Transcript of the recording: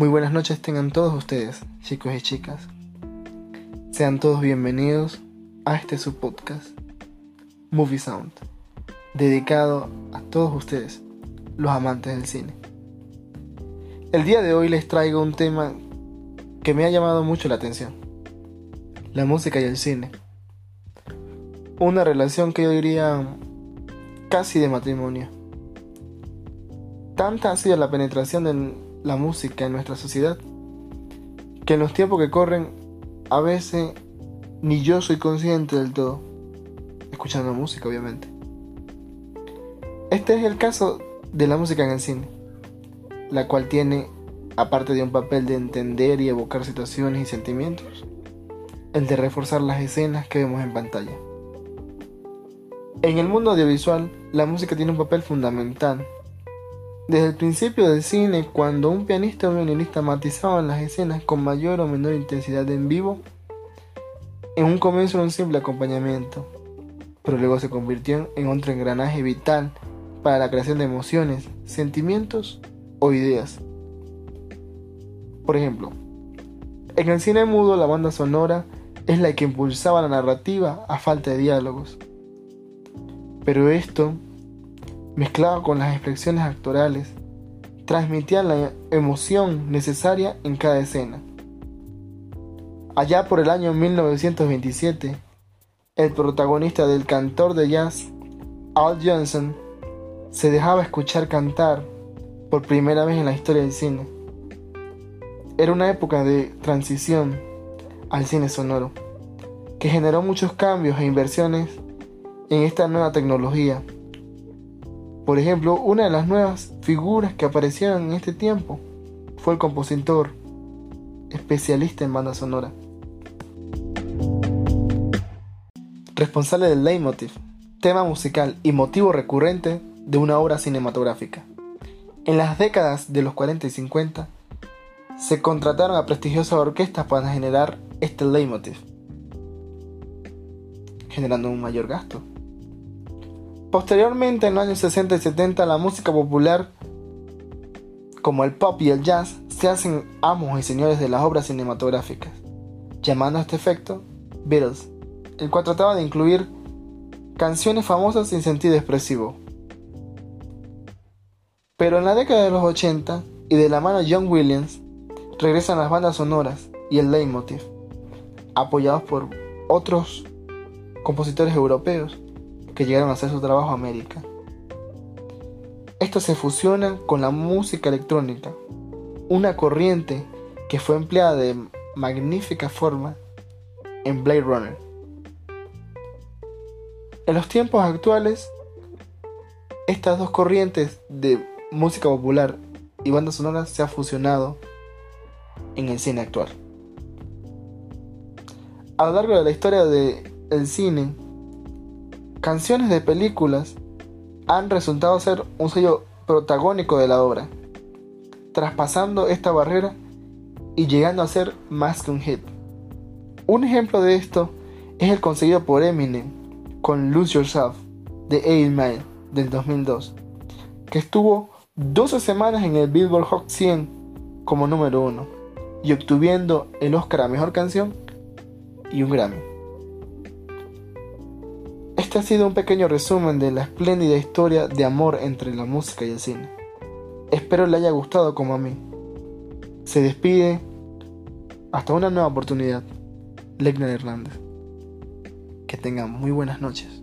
Muy buenas noches tengan todos ustedes, chicos y chicas. Sean todos bienvenidos a este subpodcast, Movie Sound, dedicado a todos ustedes, los amantes del cine. El día de hoy les traigo un tema que me ha llamado mucho la atención, la música y el cine. Una relación que yo diría casi de matrimonio. Tanta ha sido la penetración de la música en nuestra sociedad que en los tiempos que corren a veces ni yo soy consciente del todo, escuchando música obviamente. Este es el caso de la música en el cine, la cual tiene, aparte de un papel de entender y evocar situaciones y sentimientos, el de reforzar las escenas que vemos en pantalla. En el mundo audiovisual, la música tiene un papel fundamental. Desde el principio del cine, cuando un pianista o violinista matizaban las escenas con mayor o menor intensidad en vivo, en un comienzo era un simple acompañamiento, pero luego se convirtió en otro engranaje vital para la creación de emociones, sentimientos o ideas. Por ejemplo, en el cine mudo la banda sonora es la que impulsaba la narrativa a falta de diálogos. Pero esto, mezclado con las expresiones actorales, transmitía la emoción necesaria en cada escena. Allá por el año 1927, el protagonista del cantor de jazz, Al Johnson, se dejaba escuchar cantar por primera vez en la historia del cine. Era una época de transición al cine sonoro, que generó muchos cambios e inversiones en esta nueva tecnología. Por ejemplo, una de las nuevas figuras que aparecieron en este tiempo fue el compositor, especialista en banda sonora. Responsable del leitmotiv, tema musical y motivo recurrente de una obra cinematográfica. En las décadas de los 40 y 50, se contrataron a prestigiosas orquestas para generar este leitmotiv, generando un mayor gasto. Posteriormente, en los años 60 y 70, la música popular, como el pop y el jazz, se hacen amos y señores de las obras cinematográficas, llamando a este efecto Beatles, el cual trataba de incluir canciones famosas sin sentido expresivo. Pero en la década de los 80 y de la mano de John Williams, regresan las bandas sonoras y el leitmotiv, apoyados por otros compositores europeos que llegaron a hacer su trabajo a América. Esto se fusiona con la música electrónica, una corriente que fue empleada de magnífica forma en Blade Runner. En los tiempos actuales, estas dos corrientes de música popular y banda sonora se han fusionado en el cine actual. A lo largo de la historia del cine, canciones de películas han resultado ser un sello protagónico de la obra, traspasando esta barrera y llegando a ser más que un hit. Un ejemplo de esto es el conseguido por Eminem con Lose Yourself de 8 Mile del 2002, que estuvo 12 semanas en el Billboard Hot 100 como número 1 y obtuviendo el Oscar a Mejor Canción y un Grammy. Este ha sido un pequeño resumen de la espléndida historia de amor entre la música y el cine. Espero le haya gustado como a mí. Se despide. Hasta una nueva oportunidad. Legner Hernández. Que tengan muy buenas noches.